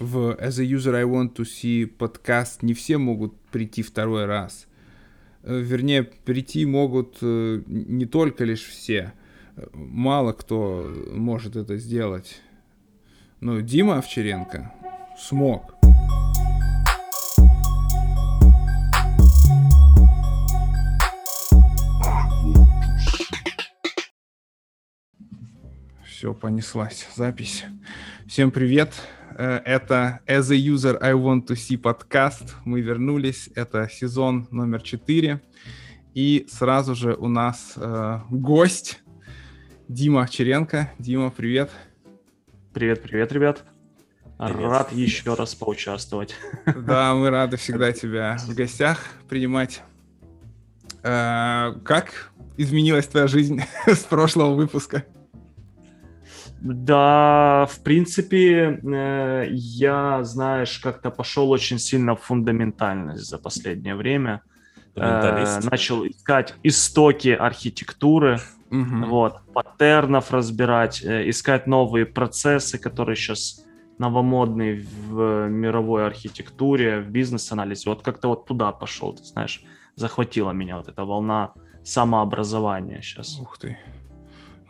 в As a User I Want to See подкаст не все могут прийти второй раз. Э, вернее, прийти могут э, не только лишь все. Мало кто может это сделать. Но Дима Овчаренко смог. Все, понеслась запись. Всем привет. Э, это As a User I Want to See подкаст. Мы вернулись. Это сезон номер 4. И сразу же у нас э, гость Дима Черенко. Дима, привет. Привет, привет, ребят. Привет. Рад еще раз поучаствовать. Да, мы рады всегда тебя в гостях принимать. Э, как изменилась твоя жизнь с прошлого выпуска? Да, в принципе, э, я, знаешь, как-то пошел очень сильно в фундаментальность за последнее время. Э, начал искать истоки архитектуры, угу. вот, паттернов разбирать, э, искать новые процессы, которые сейчас новомодные в мировой архитектуре, в бизнес-анализе. Вот как-то вот туда пошел, ты знаешь, захватила меня вот эта волна самообразования сейчас. Ух ты.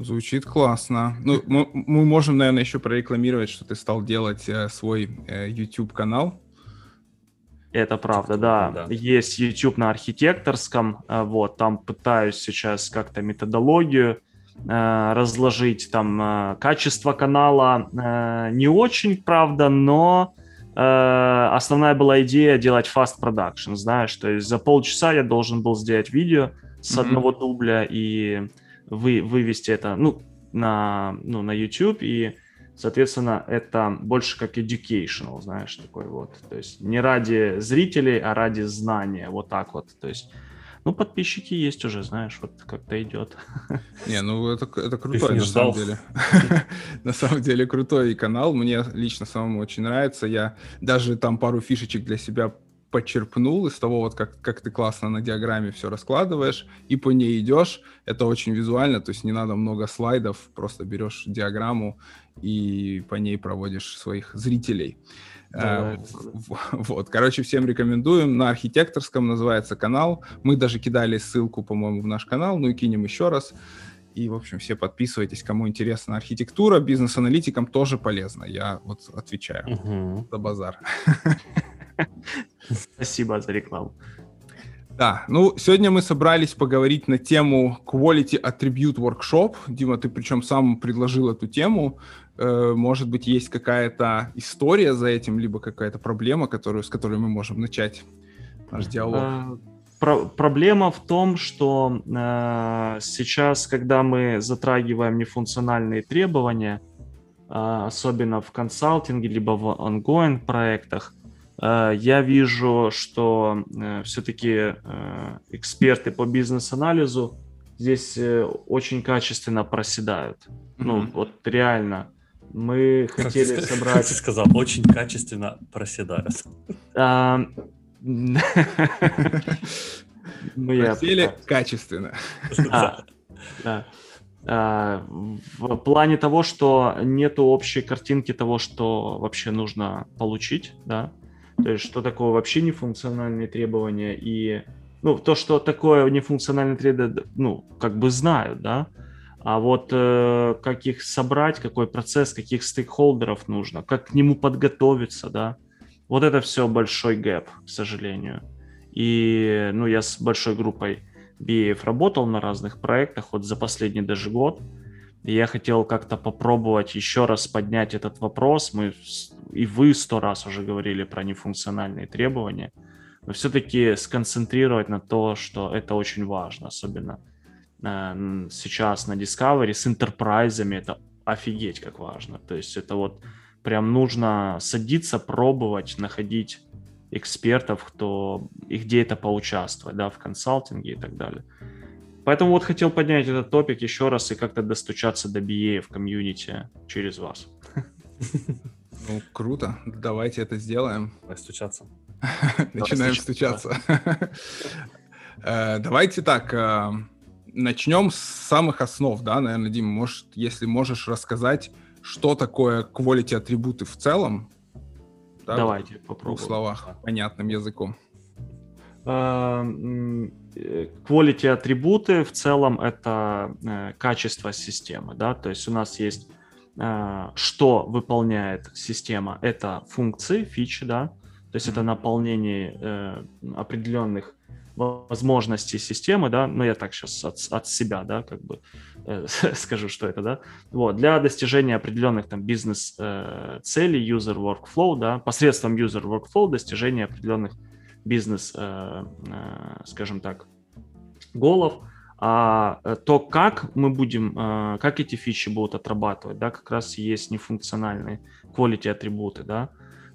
Звучит классно. Ну, мы, мы можем, наверное, еще прорекламировать, что ты стал делать э, свой э, YouTube-канал. Это правда, да. да. Есть YouTube на архитекторском, э, вот, там пытаюсь сейчас как-то методологию э, разложить, там э, качество канала э, не очень, правда, но э, основная была идея делать fast production, знаешь, то есть за полчаса я должен был сделать видео с mm-hmm. одного дубля и вы, вывести это ну, на, ну, на YouTube, и, соответственно, это больше как educational, знаешь, такой вот. То есть не ради зрителей, а ради знания, вот так вот. То есть ну, подписчики есть уже, знаешь, вот как-то идет. Не, ну это, это крутой, на самом деле. на самом деле крутой канал. Мне лично самому очень нравится. Я даже там пару фишечек для себя почерпнул из того, вот как, как ты классно на диаграмме все раскладываешь, и по ней идешь. Это очень визуально, то есть не надо много слайдов, просто берешь диаграмму и по ней проводишь своих зрителей. Да, uh, вот, короче, всем рекомендуем. На архитекторском называется канал. Мы даже кидали ссылку, по-моему, в наш канал, ну и кинем еще раз. И, в общем, все подписывайтесь, кому интересна архитектура, бизнес-аналитикам тоже полезно. Я вот отвечаю uh-huh. за базар. Спасибо за рекламу. Да, ну сегодня мы собрались поговорить на тему Quality Attribute Workshop. Дима, ты причем сам предложил эту тему. Э, может быть, есть какая-то история за этим, либо какая-то проблема, которую, с которой мы можем начать наш диалог? А, про- проблема в том, что э, сейчас, когда мы затрагиваем нефункциональные требования, э, особенно в консалтинге, либо в ongoing проектах, Э, я вижу, что э, все-таки э, эксперты по бизнес-анализу здесь очень качественно проседают. Mm-hmm. Ну, вот реально. Мы как хотели ты, собрать... Как ты сказал, очень качественно проседают. А, Просели качественно. Да. А, в плане того, что нету общей картинки того, что вообще нужно получить, да, то есть, что такое вообще нефункциональные требования и ну, то, что такое нефункциональные требования, ну, как бы знают, да, а вот э, как их собрать, какой процесс, каких стейкхолдеров нужно, как к нему подготовиться, да, вот это все большой гэп, к сожалению. И, ну, я с большой группой BA работал на разных проектах, вот за последний даже год, и я хотел как-то попробовать еще раз поднять этот вопрос. Мы и вы сто раз уже говорили про нефункциональные требования, но все-таки сконцентрировать на то, что это очень важно, особенно э, сейчас на Discovery с интерпрайзами это офигеть как важно. То есть это вот прям нужно садиться, пробовать, находить экспертов, кто и где это поучаствовать, да, в консалтинге и так далее. Поэтому вот хотел поднять этот топик еще раз и как-то достучаться до BA в комьюнити через вас. Ну, круто. Давайте это сделаем. Давай стучаться. Начинаем стучаться. Э, давайте так, э, начнем с самых основ, да, наверное, Дима, может, если можешь рассказать, что такое quality атрибуты в целом, Да, Давайте попробуем. В словах, понятным языком. Quality атрибуты в целом это э, качество системы, да, то есть у нас есть э, что выполняет система, это функции, фичи, да, то есть это наполнение э, определенных возможностей системы, да, но я так сейчас от, от себя, да, как бы э, скажу, что это, да, вот, для достижения определенных там бизнес-целей, э, user workflow, да, посредством user workflow достижения определенных э, э, скажем так, голов, а э, то, как мы будем, э, как эти фичи будут отрабатывать, да, как раз есть нефункциональные quality атрибуты, да,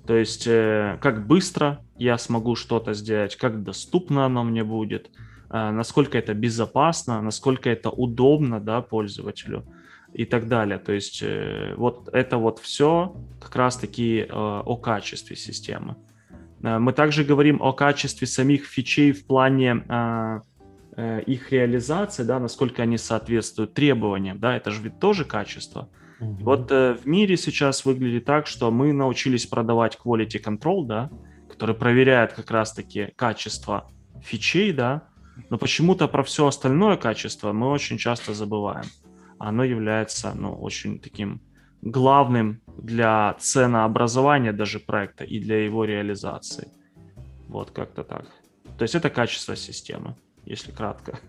то есть, э, как быстро я смогу что-то сделать, как доступно оно мне будет, э, насколько это безопасно, насколько это удобно да, пользователю и так далее. То есть, э, вот это вот все как раз-таки о качестве системы. Мы также говорим о качестве самих фичей в плане их реализации, да, насколько они соответствуют требованиям, да, это же ведь тоже качество. Угу. Вот э, в мире сейчас выглядит так, что мы научились продавать quality control, да, который проверяет как раз-таки качество фичей, да, но почему-то про все остальное качество мы очень часто забываем. Оно является, ну, очень таким главным для ценообразования даже проекта и для его реализации. Вот как-то так. То есть это качество системы, если кратко.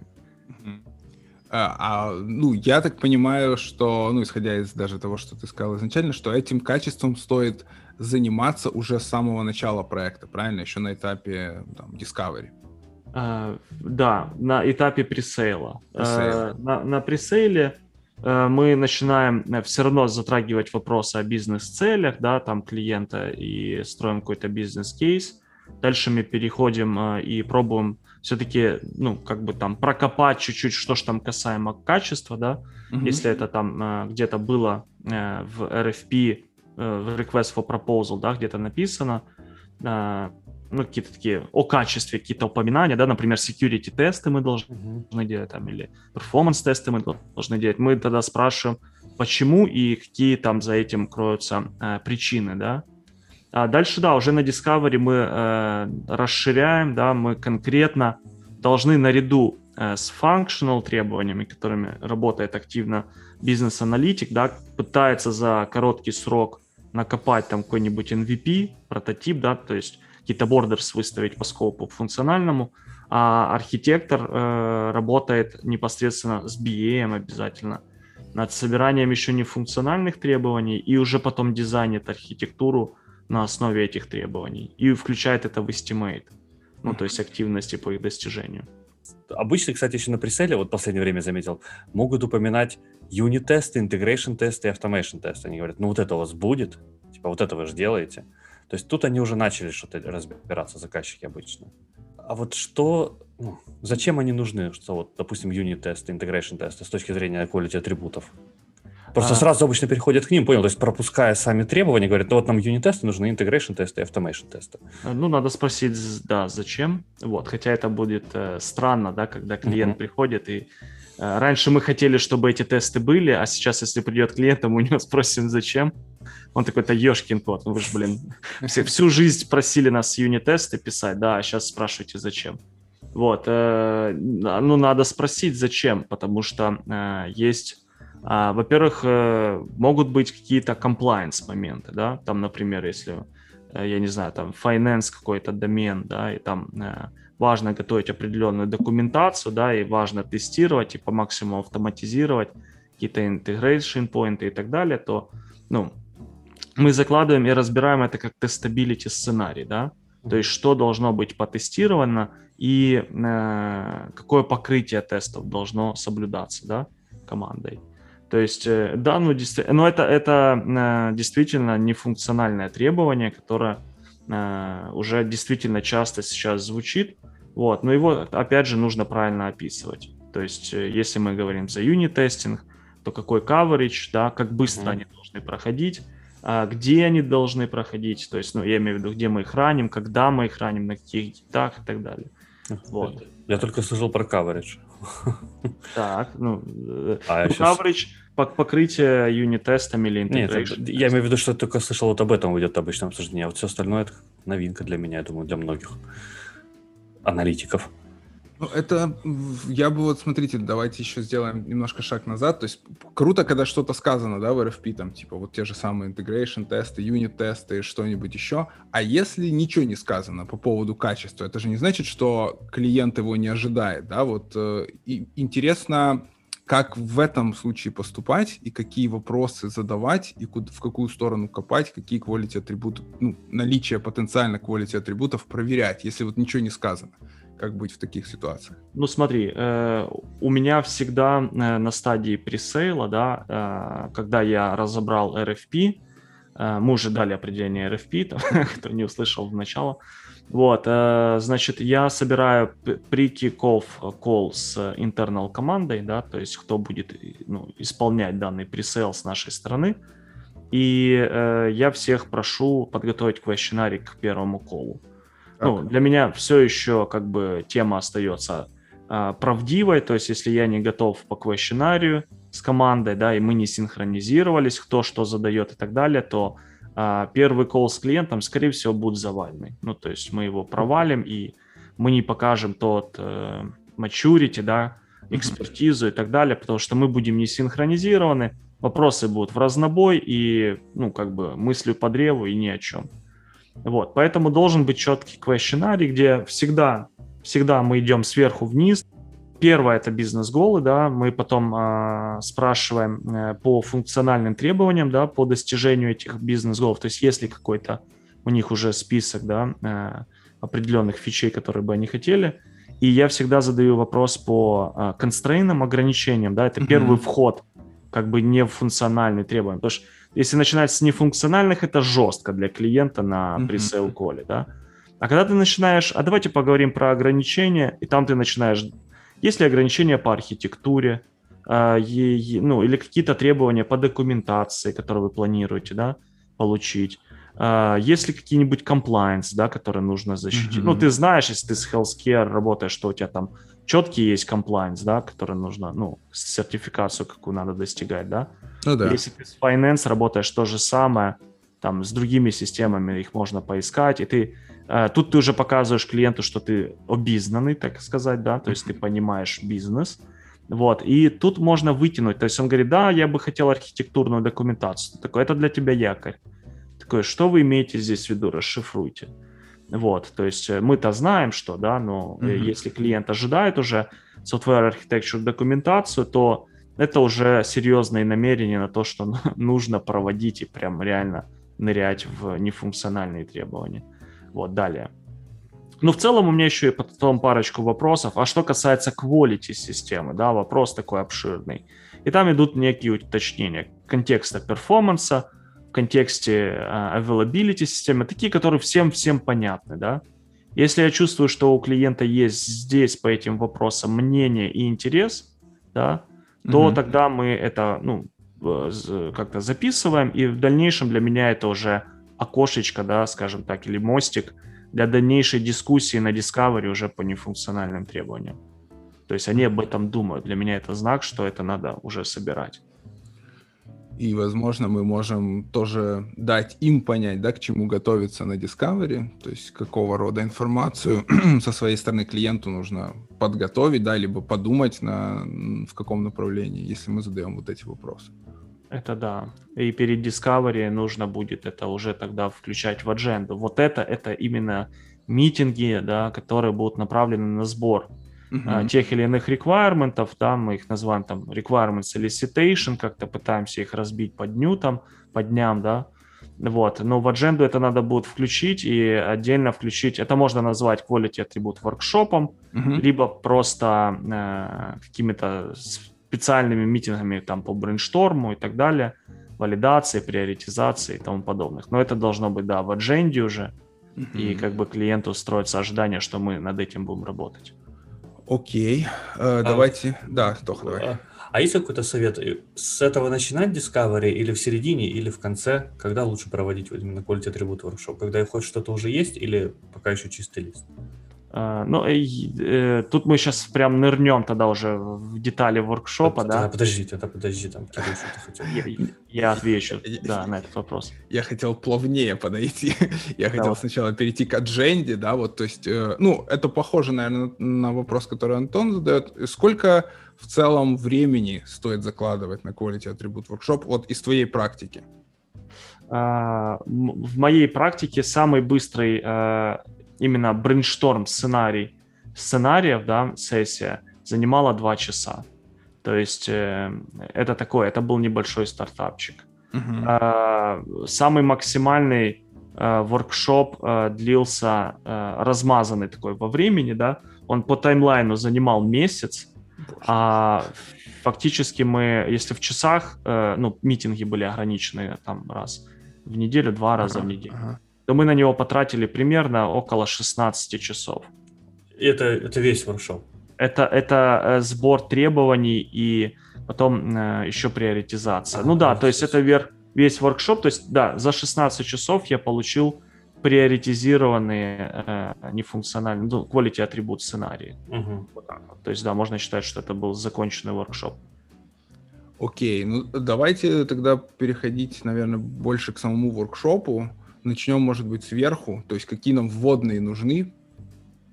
А, а, ну, я так понимаю, что, ну, исходя из даже того, что ты сказал изначально, что этим качеством стоит заниматься уже с самого начала проекта, правильно? Еще на этапе там, Discovery. А, да, на этапе пресейла. А, на, на пресейле мы начинаем э, все равно затрагивать вопросы о бизнес-целях, да, там клиента и строим какой-то бизнес-кейс. Дальше мы переходим а, и пробуем все-таки, ну, как бы там прокопать чуть-чуть, что ж там касаемо качества, да, mm-hmm. если это там э, где-то было э, в RFP, э, в Request for Proposal, да, где-то написано, э, ну, какие-то такие о качестве, какие-то упоминания, да, например, security тесты мы должны mm-hmm. делать там, или performance тесты мы должны делать. Мы тогда спрашиваем, почему и какие там за этим кроются э, причины, да, а дальше, да, уже на Discovery мы э, расширяем, да, мы конкретно должны наряду э, с functional требованиями, которыми работает активно бизнес-аналитик, да, пытается за короткий срок накопать там какой-нибудь MVP, прототип, да, то есть какие-то бордерс выставить по скопу функциональному, а архитектор э, работает непосредственно с BA обязательно над собиранием еще не функциональных требований и уже потом дизайнит архитектуру на основе этих требований и включает это в estimate, ну, то есть активности по их достижению. Обычно, кстати, еще на преселе, вот в последнее время заметил, могут упоминать юнит-тесты, интегрейшн-тесты и автомейшн-тесты. Они говорят, ну вот это у вас будет, типа вот это вы же делаете. То есть тут они уже начали что-то разбираться, заказчики обычно. А вот что, ну, зачем они нужны, что вот, допустим, юнит-тесты, интегрейшн-тесты с точки зрения quality атрибутов? Просто а... сразу обычно переходят к ним, понял? То есть пропуская сами требования, говорят, ну вот нам юнит-тесты нужны, integration тесты и automation тесты. Э, ну, надо спросить, да, зачем. Вот, хотя это будет э, странно, да, когда клиент uh-huh. приходит и э, раньше мы хотели, чтобы эти тесты были, а сейчас, если придет клиент, мы у него спросим, зачем. Он такой-то ешкин кот, ну вы же, блин, все, всю жизнь просили нас юнит-тесты писать, да, а сейчас спрашиваете, зачем. Вот, э, ну, надо спросить, зачем, потому что э, есть а, во-первых, э, могут быть какие-то compliance моменты, да, там, например, если, э, я не знаю, там finance какой-то домен, да, и там э, важно готовить определенную документацию, да, и важно тестировать и по максимуму автоматизировать какие-то integration поинты и так далее, то, ну, мы закладываем и разбираем это как тестабилити сценарий, да, то есть что должно быть потестировано и э, какое покрытие тестов должно соблюдаться, да, командой. То есть, э, да, ну, действи- но это, это э, действительно нефункциональное требование, которое э, уже действительно часто сейчас звучит. Вот, но его, опять же, нужно правильно описывать. То есть, если мы говорим за юнит-тестинг, то какой coverage, да, как быстро mm-hmm. они должны проходить, где они должны проходить, то есть, ну, я имею в виду, где мы их раним, когда мы их раним, на каких гитах и так далее. Вот. Я только слышал про coverage. Так, ну, а ну coverage, покрытие юнит-тестами или. Нет, я имею в виду, что только слышал вот об этом идет обычное обсуждение, а вот все остальное это новинка для меня, я думаю, для многих аналитиков. Ну, это я бы вот, смотрите, давайте еще сделаем немножко шаг назад. То есть круто, когда что-то сказано, да, в RFP, там, типа, вот те же самые integration тесты, юнит тесты, что-нибудь еще. А если ничего не сказано по поводу качества, это же не значит, что клиент его не ожидает, да, вот э, и интересно, как в этом случае поступать и какие вопросы задавать и куда, в какую сторону копать, какие quality атрибуты, ну, наличие потенциально quality атрибутов проверять, если вот ничего не сказано как быть в таких ситуациях? Ну смотри, э, у меня всегда э, на стадии пресейла, да, э, когда я разобрал RFP, э, мы уже дали определение RFP, там, кто не услышал в начало, вот, э, значит, я собираю при kick-off call с internal командой, да, то есть кто будет ну, исполнять данный пресейл с нашей стороны, и э, я всех прошу подготовить квестионарий к первому колу. Ну, для меня все еще как бы тема остается а, правдивой, то есть если я не готов по квестионарию с командой, да, и мы не синхронизировались, кто что задает и так далее, то а, первый колл с клиентом, скорее всего, будет завальный. Ну, то есть мы его провалим, и мы не покажем тот э, maturity, да, экспертизу и так далее, потому что мы будем не синхронизированы, вопросы будут в разнобой и, ну, как бы мыслью по древу и ни о чем. Вот, поэтому должен быть четкий questionary, где всегда, всегда мы идем сверху вниз. Первое это бизнес-голы, да, мы потом э, спрашиваем э, по функциональным требованиям, да, по достижению этих бизнес-голов. То есть если какой-то у них уже список, да, э, определенных фичей, которые бы они хотели, и я всегда задаю вопрос по констрейнам, ограничениям, да, это mm-hmm. первый вход, как бы не функциональный требования, потому что если начинать с нефункциональных, это жестко для клиента на пресейл коле, да. А когда ты начинаешь, а давайте поговорим про ограничения, и там ты начинаешь, есть ли ограничения по архитектуре, э, и, ну, или какие-то требования по документации, которые вы планируете, да, получить. Uh, есть ли какие-нибудь compliance, да, которые нужно защитить? Mm-hmm. Ну, ты знаешь, если ты с healthcare работаешь, что у тебя там четкий есть compliance, да, который нужно, ну, сертификацию какую надо достигать, да. Ну да. Если ты с finance работаешь то же самое, там с другими системами их можно поискать, и ты э, тут ты уже показываешь клиенту, что ты обизнанный, так сказать, да, то есть ты понимаешь бизнес, вот, и тут можно вытянуть, то есть он говорит, да, я бы хотел архитектурную документацию, такой, это для тебя якорь, такой, что вы имеете здесь в виду, расшифруйте, вот, то есть э, мы-то знаем, что, да, но mm-hmm. если клиент ожидает уже software architecture документацию, то это уже серьезные намерения на то, что нужно проводить и прям реально нырять в нефункциональные требования. Вот, далее. Ну, в целом у меня еще и потом парочку вопросов. А что касается quality системы, да, вопрос такой обширный. И там идут некие уточнения контекста перформанса, контексте uh, availability системы, такие, которые всем-всем понятны, да. Если я чувствую, что у клиента есть здесь по этим вопросам мнение и интерес, да, то mm-hmm. тогда мы это, ну, как-то записываем, и в дальнейшем для меня это уже окошечко, да, скажем так, или мостик для дальнейшей дискуссии на Discovery уже по нефункциональным требованиям. То есть они об этом думают. Для меня это знак, что это надо уже собирать. И, возможно, мы можем тоже дать им понять, да, к чему готовиться на Discovery, то есть какого рода информацию со своей стороны клиенту нужно подготовить, да, либо подумать, на, в каком направлении, если мы задаем вот эти вопросы. Это да. И перед Discovery нужно будет это уже тогда включать в адженду. Вот это, это именно митинги, да, которые будут направлены на сбор uh-huh. тех или иных requirements, да, мы их называем там requirement solicitation, как-то пытаемся их разбить по дню там, по дням, да, вот, но в адженду это надо будет включить и отдельно включить, это можно назвать quality атрибут воркшопом, uh-huh. либо просто э, какими-то специальными митингами там по брейншторму и так далее, валидации, приоритизации и тому подобных. Но это должно быть, да, в адженде уже, uh-huh. и как бы клиенту строится ожидание, что мы над этим будем работать. Окей, э, а, давайте. Да, Тох, давай. А, а есть какой-то совет? С этого начинать Discovery или в середине, или в конце? Когда лучше проводить именно Quality Attribute Workshop? Когда хоть что-то уже есть или пока еще чистый лист? Uh, ну, э, э, тут мы сейчас прям нырнем тогда уже в детали воркшопа, да? да? Подожди, тогда подожди, там, Кирилл, что ты хотел? Я, я отвечу, да, на этот вопрос. Я хотел плавнее подойти. я хотел Давай. сначала перейти к адженде, да, вот, то есть, э, ну, это похоже, наверное, на вопрос, который Антон задает. Сколько в целом времени стоит закладывать на Quality Attribute Workshop вот из твоей практики? Uh, в моей практике самый быстрый uh, именно брейншторм сценарий сценариев, да, сессия занимала два часа. То есть э, это такое, это был небольшой стартапчик. Uh-huh. Э, самый максимальный э, воркшоп э, длился э, размазанный такой во времени, да, он по таймлайну занимал месяц, Боже. а фактически мы, если в часах, э, ну, митинги были ограничены там раз в неделю, два раза в неделю. То мы на него потратили примерно около 16 часов. Это, это весь воркшоп? Это, это э, сбор требований и потом э, еще приоритизация. А, ну да, то есть это вер, весь воркшоп, то есть да, за 16 часов я получил приоритизированные э, нефункциональные, ну, quality атрибут сценарии. Угу. Вот То есть да, можно считать, что это был законченный воркшоп. Окей, ну давайте тогда переходить, наверное, больше к самому воркшопу начнем, может быть, сверху, то есть какие нам вводные нужны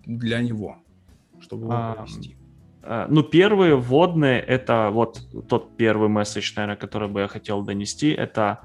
для него, чтобы его провести. А, ну, первые вводные, это вот тот первый месседж, наверное, который бы я хотел донести, это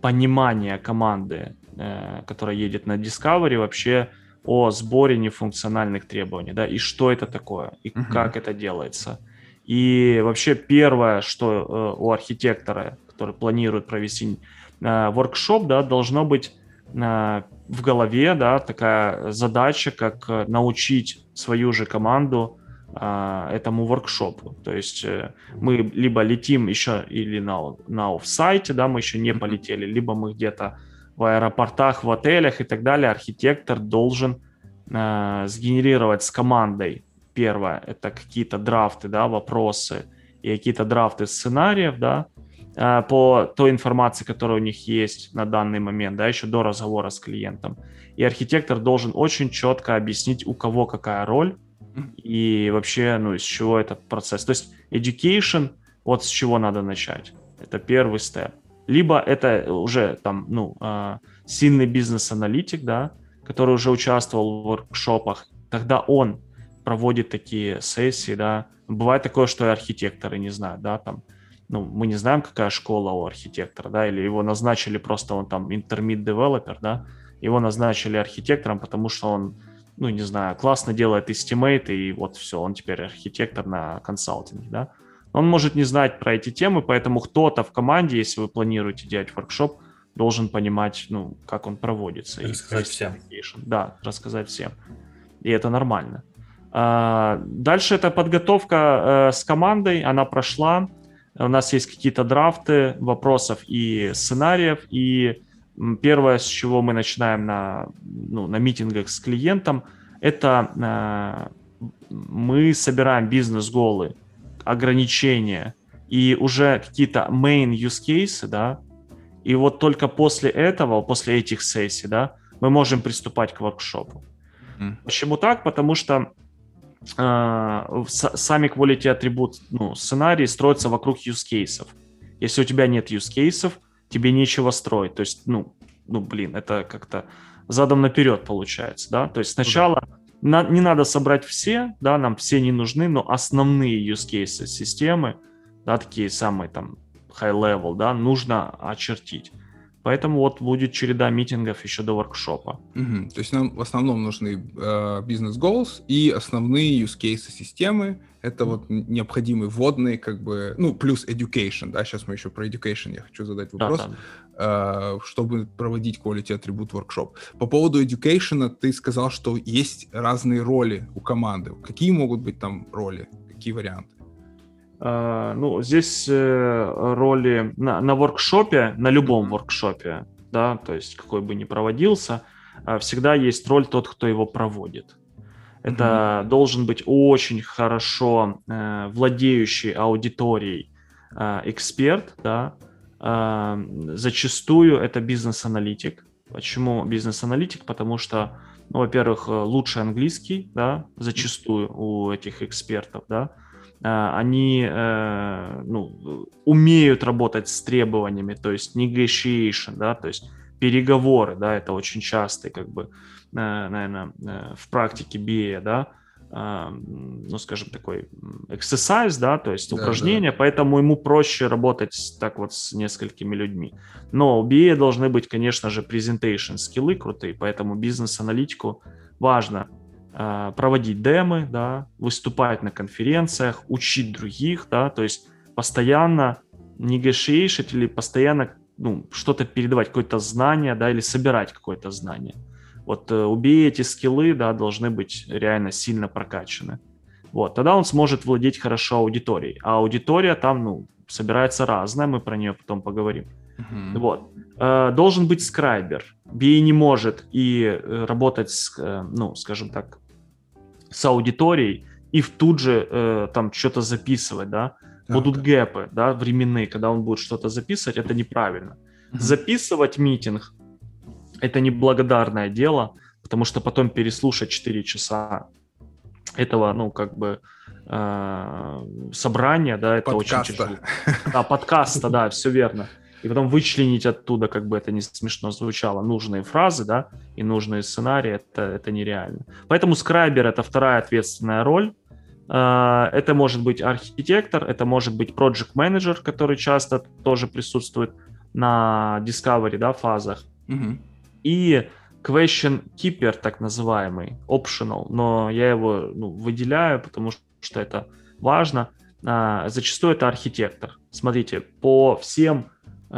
понимание команды, э, которая едет на Discovery, вообще о сборе нефункциональных требований, да, и что это такое, и uh-huh. как это делается. И вообще первое, что э, у архитектора, который планирует провести воркшоп, да, должно быть в голове, да, такая задача, как э, научить свою же команду а, этому воркшопу. То есть э, мы либо летим еще или на, на офсайте, да, мы еще не полетели, либо мы где-то в аэропортах, в отелях и так далее. Архитектор должен а, сгенерировать с командой первое, это какие-то драфты, да, вопросы и какие-то драфты сценариев, да, Э, по той информации, которая у них есть на данный момент, да, еще до разговора с клиентом. И архитектор должен очень четко объяснить, у кого какая роль и вообще, ну, из чего этот процесс. То есть education, вот с чего надо начать. Это первый степ. Либо это уже там, ну, э, сильный бизнес-аналитик, да, который уже участвовал в воркшопах, тогда он проводит такие сессии, да. Бывает такое, что и архитекторы не знают, да, там, ну, мы не знаем, какая школа у архитектора, да, или его назначили просто он там developer, да, его назначили архитектором, потому что он, ну, не знаю, классно делает estimate, и вот все, он теперь архитектор на консалтинге, да. Он может не знать про эти темы, поэтому кто-то в команде, если вы планируете делать воркшоп, должен понимать, ну, как он проводится. Рассказать всем. Да, рассказать всем. И это нормально. А, дальше это подготовка э, с командой, она прошла. У нас есть какие-то драфты вопросов и сценариев, и первое, с чего мы начинаем на, ну, на митингах с клиентом, это э, мы собираем бизнес-голы, ограничения и уже какие-то main use cases, да, и вот только после этого, после этих сессий, да, мы можем приступать к воркшопу. Mm. Почему так? Потому что сами quality атрибут, ну, сценарии строятся вокруг use cases. Если у тебя нет use cases, тебе нечего строить. То есть, ну, ну, блин, это как-то задом наперед получается, да. То есть сначала на, не надо собрать все, да, нам все не нужны, но основные use cases системы, да, такие самые там high level, да, нужно очертить. Поэтому вот будет череда митингов еще до воркшопа. Угу. То есть нам в основном нужны э, бизнес-goals и основные use cases системы. Это вот необходимые вводные, как бы, ну, плюс education, да, сейчас мы еще про education я хочу задать вопрос, да, да. Э, чтобы проводить quality атрибут workshop. По поводу education ты сказал, что есть разные роли у команды. Какие могут быть там роли? Какие варианты? А, ну, здесь э, роли на, на воркшопе, на любом воркшопе, да, то есть какой бы ни проводился, а, всегда есть роль тот, кто его проводит. Это mm-hmm. должен быть очень хорошо э, владеющий аудиторией э, эксперт, да. Э, зачастую это бизнес-аналитик, Почему бизнес-аналитик? Потому что, ну, во-первых, лучший английский, да, зачастую у этих экспертов, да, а, они э, ну, умеют работать с требованиями, то есть negotiation, да, то есть переговоры, да, это очень часто, как бы, э, наверное, э, в практике BA, да, ну, скажем, такой exercise, да, то есть упражнение, да. поэтому ему проще работать так вот с несколькими людьми. Но у BA должны быть, конечно же, presentation скиллы крутые, поэтому бизнес-аналитику важно э, проводить демы, да, выступать на конференциях, учить других, да, то есть постоянно negotiate или постоянно ну, что-то передавать, какое-то знание, да, или собирать какое-то знание. Вот э, убей эти скиллы, да, должны быть реально сильно прокачаны. Вот, тогда он сможет владеть хорошо аудиторией. А аудитория там, ну, собирается разная, мы про нее потом поговорим. Uh-huh. Вот. Э, должен быть скрайбер. BA не может и э, работать с, ну, скажем так, с аудиторией и в тут же э, там что-то записывать, да. Okay. Будут гэпы, да, временные, когда он будет что-то записывать, это неправильно. Uh-huh. Записывать митинг это неблагодарное дело, потому что потом переслушать 4 часа этого, ну, как бы, э, собрания, да, это подкаста. очень тяжело. Да, подкаста, да, все верно. И потом вычленить оттуда, как бы это не смешно звучало, нужные фразы, да, и нужные сценарии, это, это нереально. Поэтому скрайбер — это вторая ответственная роль. Э, это может быть архитектор, это может быть project менеджер который часто тоже присутствует на discovery, да, фазах. Угу и question keeper, так называемый, optional, но я его ну, выделяю, потому что это важно. А, зачастую это архитектор. Смотрите, по всем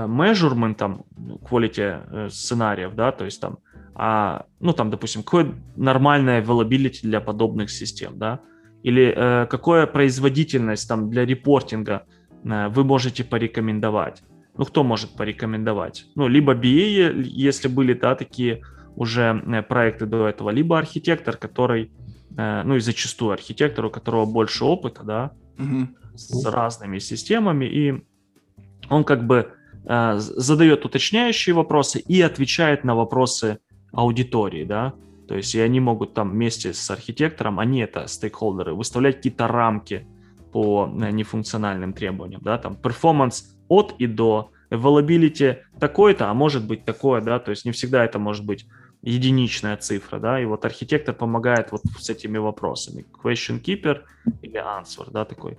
measurement ну, quality э, сценариев, да, то есть там, а, ну там, допустим, какое нормальное availability для подобных систем, да, или э, какая производительность там для репортинга э, вы можете порекомендовать ну, кто может порекомендовать? Ну, либо BA, если были, да, такие уже э, проекты до этого, либо архитектор, который, э, ну, и зачастую архитектор, у которого больше опыта, да, угу. с разными системами, и он как бы э, задает уточняющие вопросы и отвечает на вопросы аудитории, да, то есть и они могут там вместе с архитектором, они это стейкхолдеры, выставлять какие-то рамки по нефункциональным требованиям, да, там performance от и до, availability такой-то, а может быть такое, да, то есть не всегда это может быть единичная цифра, да, и вот архитектор помогает вот с этими вопросами. Question keeper или answer, да, такой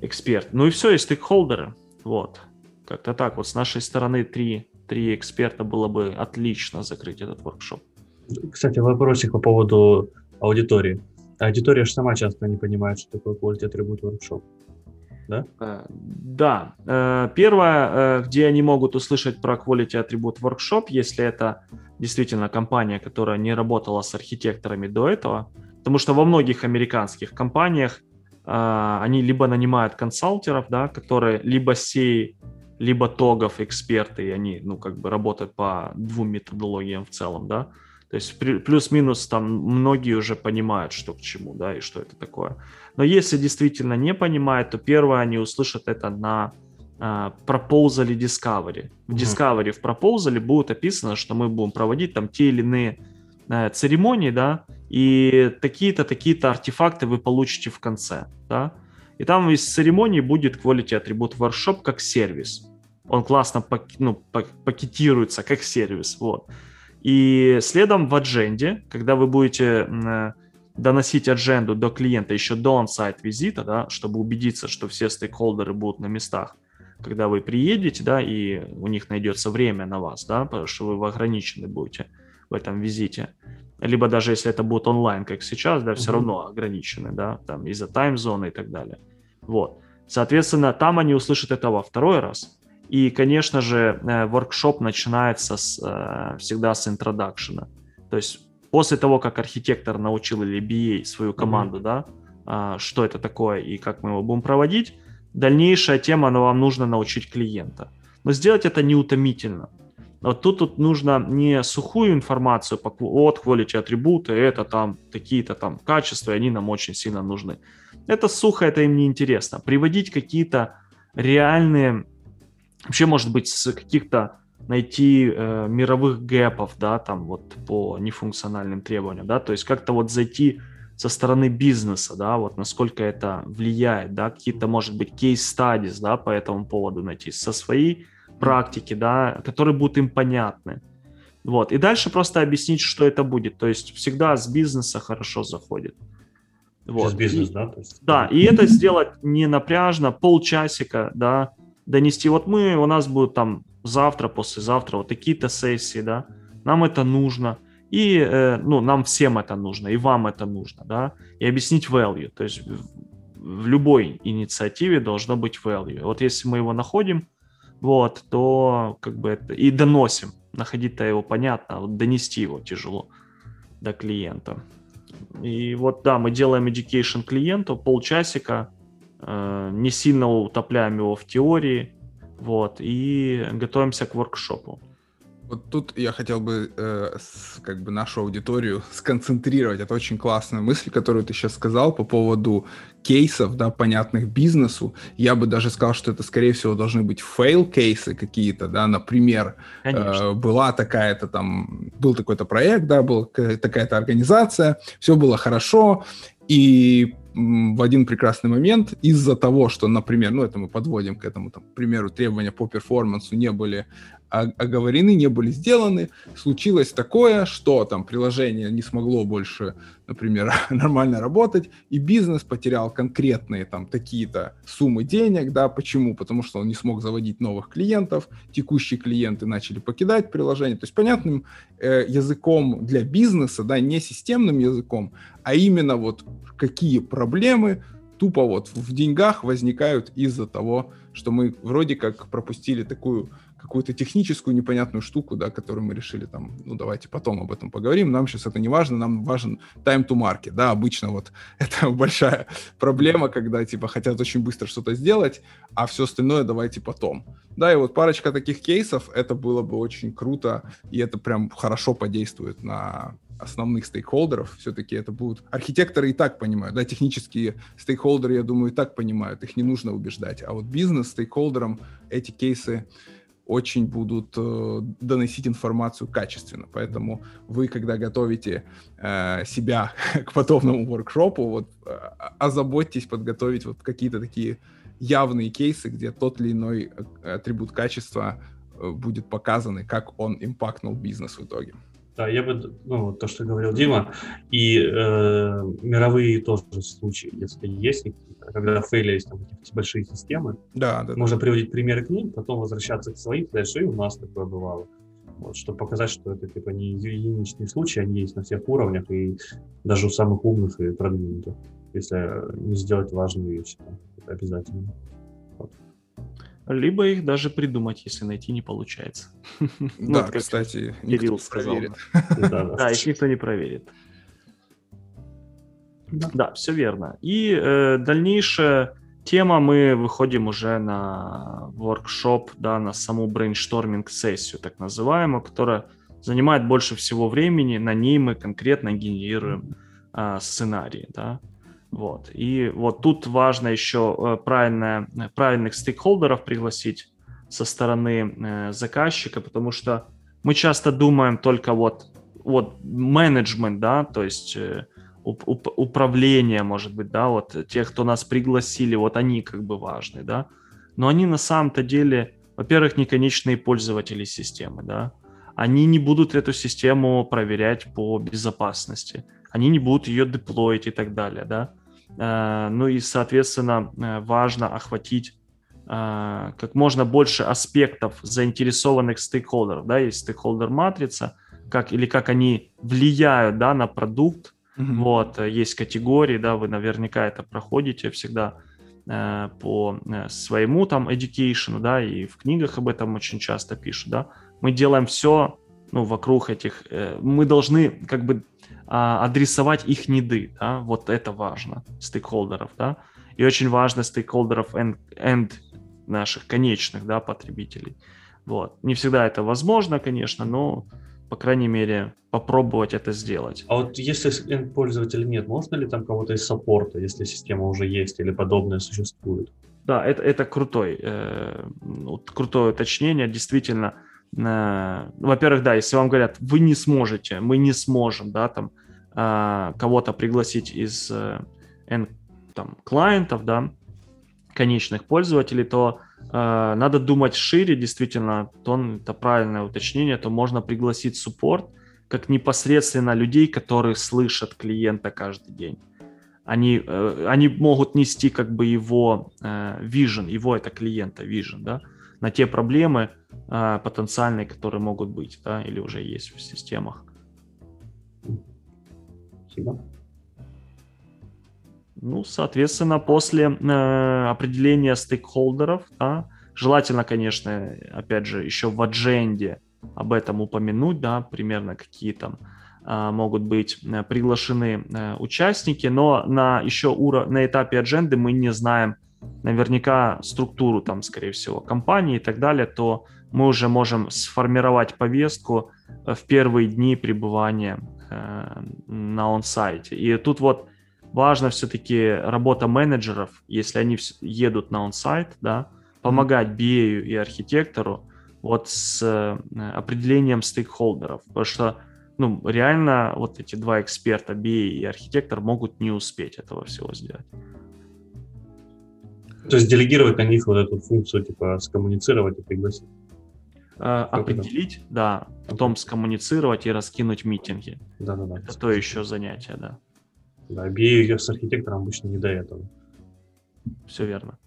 эксперт. Ну и все, и стейкхолдеры, вот. Как-то так, вот с нашей стороны три, три эксперта было бы отлично закрыть этот воркшоп. Кстати, вопросик по поводу аудитории. Аудитория же сама часто не понимает, что такое quality attribute workshop да? Э, да. Э, первое, э, где они могут услышать про Quality Attribute Workshop, если это действительно компания, которая не работала с архитекторами до этого, потому что во многих американских компаниях они либо нанимают консалтеров, да, которые либо сей, либо тогов эксперты, и они, ну, как бы работают по двум методологиям в целом, да, то есть плюс-минус там многие уже понимают, что к чему, да, и что это такое. Но если действительно не понимают, то первое они услышат это на uh, proposal Discovery. В Discovery, в proposal будет описано, что мы будем проводить там те или иные uh, церемонии, да, и такие-то, такие-то артефакты вы получите в конце, да. И там из церемонии будет quality атрибут workshop как сервис. Он классно пак, ну, пакетируется как сервис, вот. И следом в адженде, когда вы будете э, доносить адженду до клиента еще до онсайт визита, да, чтобы убедиться, что все стейкхолдеры будут на местах, когда вы приедете, да, и у них найдется время на вас, да, потому что вы ограничены будете в этом визите. Либо даже если это будет онлайн, как сейчас, да, все mm-hmm. равно ограничены, да, там из-за таймзоны и так далее. Вот. Соответственно, там они услышат это во второй раз. И, конечно же, воркшоп начинается с, э, всегда с интродакшена. То есть после того, как архитектор научил или BA свою команду, mm-hmm. да, а, что это такое и как мы его будем проводить, дальнейшая тема, но вам нужно научить клиента. Но сделать это неутомительно. Вот тут, тут нужно не сухую информацию по от quality атрибуты, это там такие-то там качества, и они нам очень сильно нужны. Это сухо, это им не интересно. Приводить какие-то реальные Вообще, может быть, с каких-то найти э, мировых гэпов, да, там вот по нефункциональным требованиям, да, то есть как-то вот зайти со стороны бизнеса, да, вот насколько это влияет, да, какие-то, может быть, кейс-стадис, да, по этому поводу найти, со своей практики, да, которые будут им понятны. Вот, и дальше просто объяснить, что это будет, то есть всегда с бизнеса хорошо заходит. Вот. С бизнес, и, да? То есть... Да, и это сделать не напряжно, полчасика, да, донести. Вот мы, у нас будут там завтра, послезавтра вот такие-то сессии, да, нам это нужно, и, э, ну, нам всем это нужно, и вам это нужно, да, и объяснить value, то есть в, в любой инициативе должно быть value. Вот если мы его находим, вот, то как бы это и доносим, находить-то его понятно, а вот донести его тяжело до клиента. И вот да, мы делаем education клиенту полчасика, э, не сильно утопляем его в теории, вот, и готовимся к воркшопу. Вот тут я хотел бы э, с, как бы нашу аудиторию сконцентрировать. Это очень классная мысль, которую ты сейчас сказал по поводу кейсов, да, понятных бизнесу. Я бы даже сказал, что это, скорее всего, должны быть fail-кейсы какие-то, да, например, э, была такая-то там, был такой-то проект, да, была такая-то организация, все было хорошо, и в один прекрасный момент из-за того, что, например, ну это мы подводим к этому, там, к примеру, требования по перформансу не были оговорены, не были сделаны, случилось такое, что там приложение не смогло больше, например, нормально работать, и бизнес потерял конкретные там такие-то суммы денег, да, почему? Потому что он не смог заводить новых клиентов, текущие клиенты начали покидать приложение, то есть понятным э, языком для бизнеса, да, не системным языком, а именно вот какие проблемы тупо вот в деньгах возникают из-за того, что мы вроде как пропустили такую какую-то техническую непонятную штуку, да, которую мы решили там, ну, давайте потом об этом поговорим, нам сейчас это не важно, нам важен time to market, да, обычно вот это большая проблема, когда, типа, хотят очень быстро что-то сделать, а все остальное давайте потом. Да, и вот парочка таких кейсов, это было бы очень круто, и это прям хорошо подействует на основных стейкхолдеров, все-таки это будут... Архитекторы и так понимают, да, технические стейкхолдеры, я думаю, и так понимают, их не нужно убеждать, а вот бизнес стейкхолдерам эти кейсы очень будут э, доносить информацию качественно. Поэтому вы, когда готовите э, себя к подобному воркшопу, вот э, озаботьтесь подготовить вот какие-то такие явные кейсы, где тот или иной э, атрибут качества э, будет показан и как он импактнул бизнес в итоге. Да, я бы, ну, то, что говорил Дима, и э, мировые тоже случаи, если есть когда фейлились там какие-то большие системы, да, да, можно да. приводить примеры к ним, потом возвращаться к своим, что и у нас такое бывало. Вот, чтобы показать, что это типа не единичный случай, они есть на всех уровнях и даже у самых умных и продвинутых, если не сделать важные вещи, там, это обязательно. Вот. Либо их даже придумать, если найти не получается. Да, ну, кстати, Кирилл сказал. Да, их никто не проверит. Да, да все верно. И э, дальнейшая тема, мы выходим уже на воркшоп, да, на саму brainstorming-сессию, так называемую, которая занимает больше всего времени, на ней мы конкретно генерируем э, сценарии, да. Вот. И вот тут важно еще э, правильное, правильных стейкхолдеров пригласить со стороны э, заказчика, потому что мы часто думаем только вот, вот менеджмент, да, то есть э, уп- управления, может быть, да, вот тех, кто нас пригласили, вот они как бы важны, да, но они на самом-то деле, во-первых, не конечные пользователи системы, да, они не будут эту систему проверять по безопасности, они не будут ее деплоить и так далее, да, э, ну и, соответственно, э, важно охватить э, как можно больше аспектов заинтересованных стейкхолдеров, да, есть стейкхолдер-матрица, как, или как они влияют, да, на продукт, Mm-hmm. Вот, э, есть категории, да, вы наверняка это проходите всегда э, по э, своему там education, да, и в книгах об этом очень часто пишут, да. Мы делаем все, ну, вокруг этих, э, мы должны как бы э, адресовать их неды, да, вот это важно, стейкхолдеров, да, и очень важно стейкхолдеров end, end наших конечных, да, потребителей. Вот. Не всегда это возможно, конечно, но по крайней мере, попробовать это сделать. А вот если пользователя нет, можно ли там кого-то из саппорта, если система уже есть или подобное существует? Да, это, это крутой, э, крутое уточнение. Действительно, э, во-первых, да, если вам говорят, вы не сможете, мы не сможем, да, там, э, кого-то пригласить из э, N, там, клиентов, да, конечных пользователей, то надо думать шире, действительно, то это правильное уточнение, то можно пригласить суппорт как непосредственно людей, которые слышат клиента каждый день. Они, э, они могут нести как бы его э, vision, его это клиента vision, да, на те проблемы э, потенциальные, которые могут быть, да, или уже есть в системах. Спасибо. Ну, соответственно, после э, определения стейкхолдеров, да, желательно, конечно, опять же, еще в адженде об этом упомянуть, да, примерно какие там э, могут быть э, приглашены э, участники, но на еще уро- на этапе адженды мы не знаем наверняка структуру там, скорее всего, компании и так далее, то мы уже можем сформировать повестку э, в первые дни пребывания э, на онсайте. И тут вот важно все-таки работа менеджеров, если они едут на онсайт, да, помогать BA и архитектору вот с э, определением стейкхолдеров, потому что ну, реально вот эти два эксперта, BA и архитектор, могут не успеть этого всего сделать. То есть делегировать на них вот эту функцию, типа скоммуницировать и пригласить? Э, определить, да, потом скоммуницировать и раскинуть митинги. Да-да-да. Это то еще занятие, да. Да, BA с архитектором обычно не до этого. Все верно.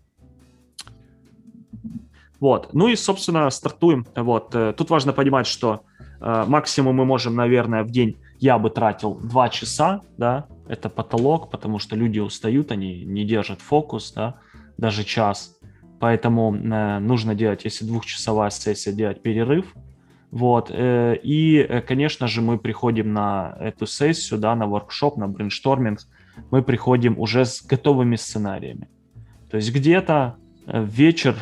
Вот. Ну и, собственно, стартуем. Вот. Э, тут важно понимать, что э, максимум мы можем, наверное, в день я бы тратил 2 часа, да, это потолок, потому что люди устают, они не держат фокус, да, даже час. Поэтому э, нужно делать, если двухчасовая сессия, делать перерыв, вот. Э, и, э, конечно же, мы приходим на эту сессию, да, на воркшоп, на brainstorming, мы приходим уже с готовыми сценариями. То есть где-то э, вечер,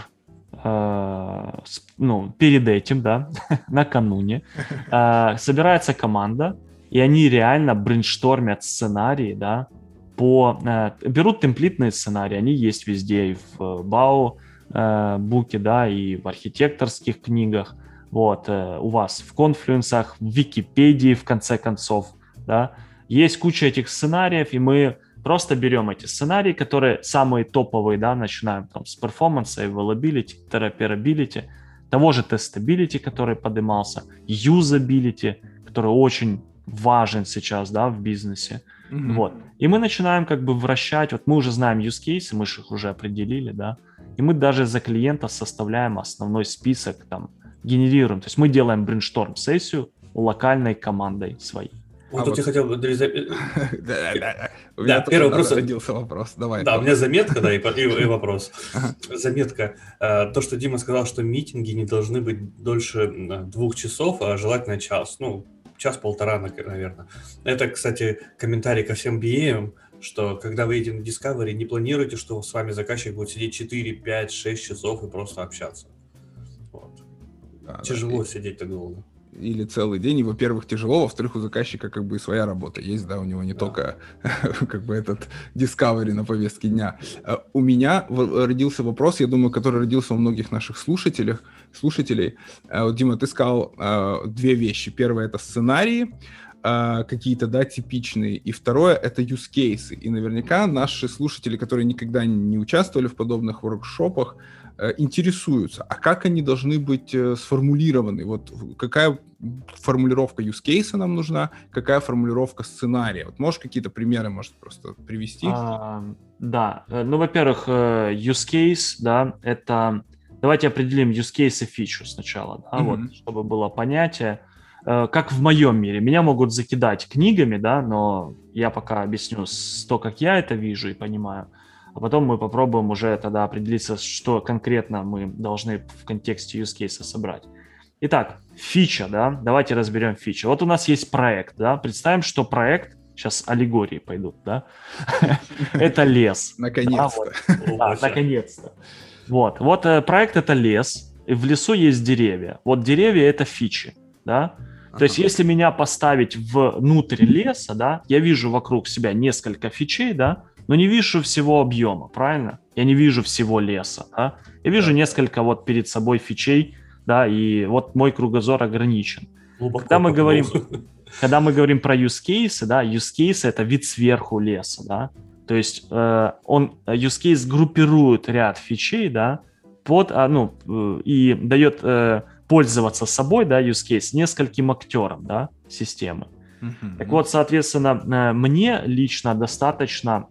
ну, перед этим, да, накануне, собирается команда, и они реально брейнштормят сценарии, да, по... берут темплитные сценарии, они есть везде, и в Бау буке, да, и в архитекторских книгах – вот, э, у вас в конфлюенсах, в Википедии, в конце концов, да, есть куча этих сценариев, и мы просто берем эти сценарии, которые самые топовые, да, начинаем там с перформанса, availability, interoperability, того же testability, который поднимался, usability, который очень важен сейчас, да, в бизнесе, mm-hmm. вот. И мы начинаем как бы вращать, вот мы уже знаем use cases, мы же их уже определили, да, и мы даже за клиента составляем основной список там генерируем. То есть мы делаем брейншторм-сессию локальной командой своей. Вот а тут вот... я хотел бы... У меня первый вопрос. родился вопрос. Давай. Да, у меня заметка, да, и вопрос. Заметка. Э, то, что Дима сказал, что митинги не должны быть дольше двух часов, а желательно час. Ну, час-полтора, наверное. Это, кстати, комментарий ко всем BM, что когда вы едете на Discovery, не планируйте, что с вами заказчик будет сидеть 4, 5, 6 часов и просто общаться. Да, Тяжело да. сидеть так долго. Или целый день. И, во-первых, тяжело, во-вторых, у заказчика как бы и своя работа есть, да, у него не да. только как бы этот discovery на повестке дня. А у меня родился вопрос, я думаю, который родился у многих наших слушателей. слушателей. А Дима, ты сказал а, две вещи. Первое — это сценарии, какие-то, да, типичные. И второе — это use cases. И наверняка наши слушатели, которые никогда не участвовали в подобных воркшопах, интересуются, а как они должны быть э, сформулированы? Вот какая формулировка use case нам нужна, какая формулировка сценария? Вот можешь какие-то примеры, может, просто привести? А, да, э, ну, во-первых, use case, да, это... Давайте определим use case и feature сначала, да, mm-hmm. вот, чтобы было понятие. Как в моем мире. Меня могут закидать книгами, да, но я пока объясню то, как я это вижу и понимаю а потом мы попробуем уже тогда определиться, что конкретно мы должны в контексте use case собрать. Итак, фича, да, давайте разберем фичу. Вот у нас есть проект, да, представим, что проект, сейчас аллегории пойдут, да, это лес. Наконец-то. наконец-то. Вот, вот э, проект это лес, и в лесу есть деревья. Вот деревья это фичи, да, то есть, если меня поставить внутрь леса, да, я вижу вокруг себя несколько фичей, да, но не вижу всего объема, правильно? Я не вижу всего леса, да? Я вижу несколько вот перед собой фичей, да, и вот мой кругозор ограничен. Глубоко когда мы говорим, когда мы говорим про use cases, да, use case это вид сверху леса, да, то есть э, он use case группирует ряд фичей, да, под, а, ну, э, и дает э, пользоваться собой, да, use case нескольким актерам, да, системы. Так вот, соответственно, э, мне лично достаточно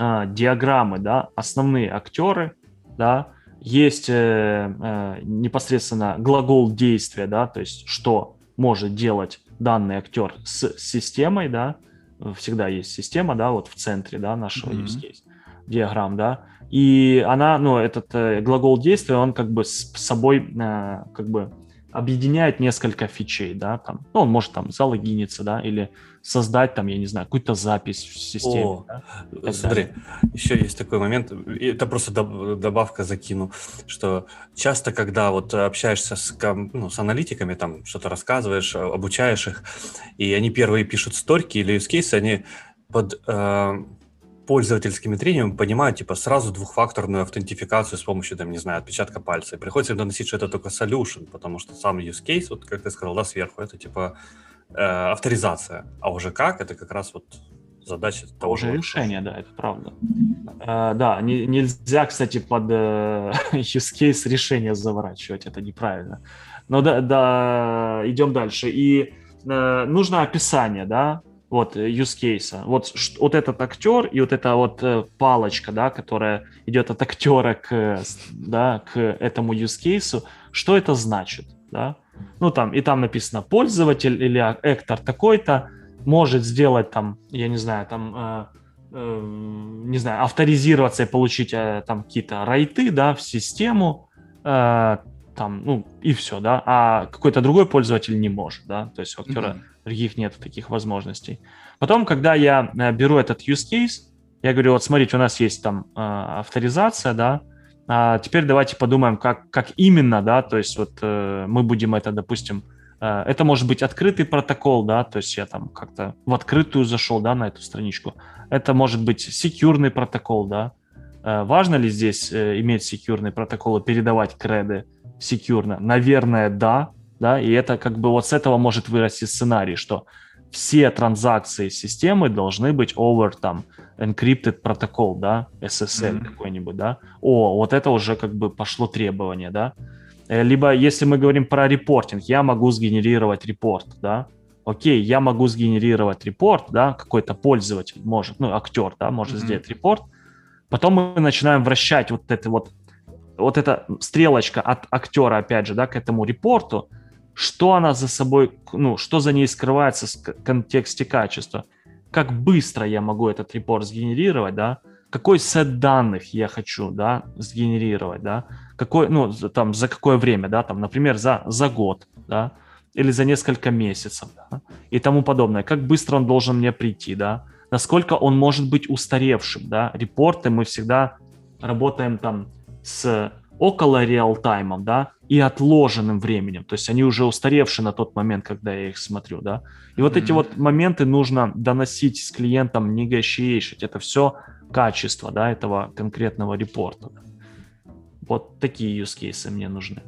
э, диаграммы, да, основные актеры, да, есть э, э, непосредственно глагол действия, да, то есть что может делать данный актер с системой, да, всегда есть система, да, вот в центре, да, нашего mm-hmm. use case, диаграмм, да, и она, ну, этот э, глагол действия, он как бы с собой э, как бы объединяет несколько фичей, да, там, ну, он может там залогиниться, да, или создать там, я не знаю, какую-то запись в системе. О, да, смотри, еще есть такой момент, это просто добавка закину, что часто, когда вот общаешься с, ну, с аналитиками, там что-то рассказываешь, обучаешь их, и они первые пишут сторики или case, они под э, пользовательскими тренингами понимают, типа, сразу двухфакторную аутентификацию с помощью, там, не знаю, отпечатка пальца. И приходится им доносить, что это только solution, потому что сам use case, вот как ты сказал, да, сверху, это, типа, э, авторизация. А уже как, это как раз вот задача того же решение, да, это правда. А, да, не, нельзя, кстати, под э, use case решение заворачивать, это неправильно. Но да, да идем дальше. И э, нужно описание, да, вот э, use case. Вот, вот этот актер и вот эта вот э, палочка, да, которая идет от актера к, да, к этому use case, что это значит, да? Ну там, и там написано пользователь или актор такой-то может сделать там, я не знаю, там, э, э, не знаю, авторизироваться и получить там какие-то райты, да, в систему, там, ну, и все, да, а какой-то другой пользователь не может, да, то есть у актера mm-hmm других нет таких возможностей. Потом, когда я э, беру этот use case, я говорю, вот смотрите, у нас есть там э, авторизация, да, а теперь давайте подумаем, как, как именно, да, то есть вот э, мы будем это, допустим, это может быть открытый протокол, да, то есть я там как-то в открытую зашел, да, на эту страничку. Это может быть секьюрный протокол, да. Важно ли здесь иметь секьюрный протокол и передавать креды секьюрно? Наверное, да, да, и это как бы вот с этого может вырасти сценарий, что все транзакции системы должны быть over там encrypted протокол, да, SSL mm-hmm. какой-нибудь, да. О, вот это уже как бы пошло требование, да. Э, либо если мы говорим про репортинг, я могу сгенерировать репорт, да. Окей, я могу сгенерировать репорт, да, какой-то пользователь может, ну, актер, да, может mm-hmm. сделать репорт. Потом мы начинаем вращать вот это вот, вот эта стрелочка от актера, опять же, да, к этому репорту, что она за собой, ну, что за ней скрывается в контексте качества, как быстро я могу этот репорт сгенерировать, да, какой сет данных я хочу, да, сгенерировать, да, какой, ну, там, за какое время, да, там, например, за, за год, да, или за несколько месяцев, да, и тому подобное, как быстро он должен мне прийти, да, насколько он может быть устаревшим, да, репорты мы всегда работаем там с около реалтаймом, да, и отложенным временем. То есть они уже устаревшие на тот момент, когда я их смотрю, да. И вот mm-hmm. эти вот моменты нужно доносить с клиентом, негощейшить. Это все качество, да, этого конкретного репорта. Вот такие use cases мне нужны.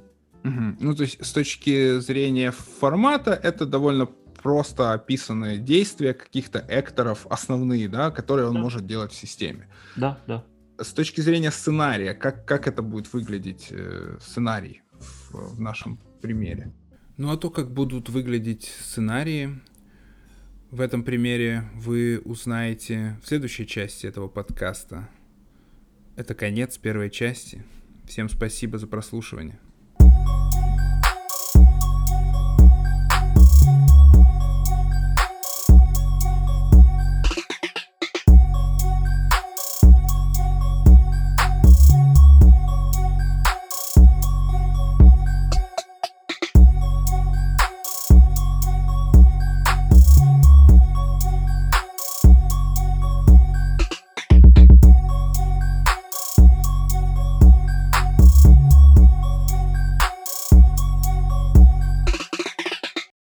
Mm-hmm. Ну, то есть с точки зрения формата это довольно просто описанные действия каких-то экторов основные, да, которые он да. может делать в системе. Да, да с точки зрения сценария, как, как это будет выглядеть э, сценарий в, в нашем примере? Ну а то, как будут выглядеть сценарии, в этом примере вы узнаете в следующей части этого подкаста. Это конец первой части. Всем спасибо за прослушивание.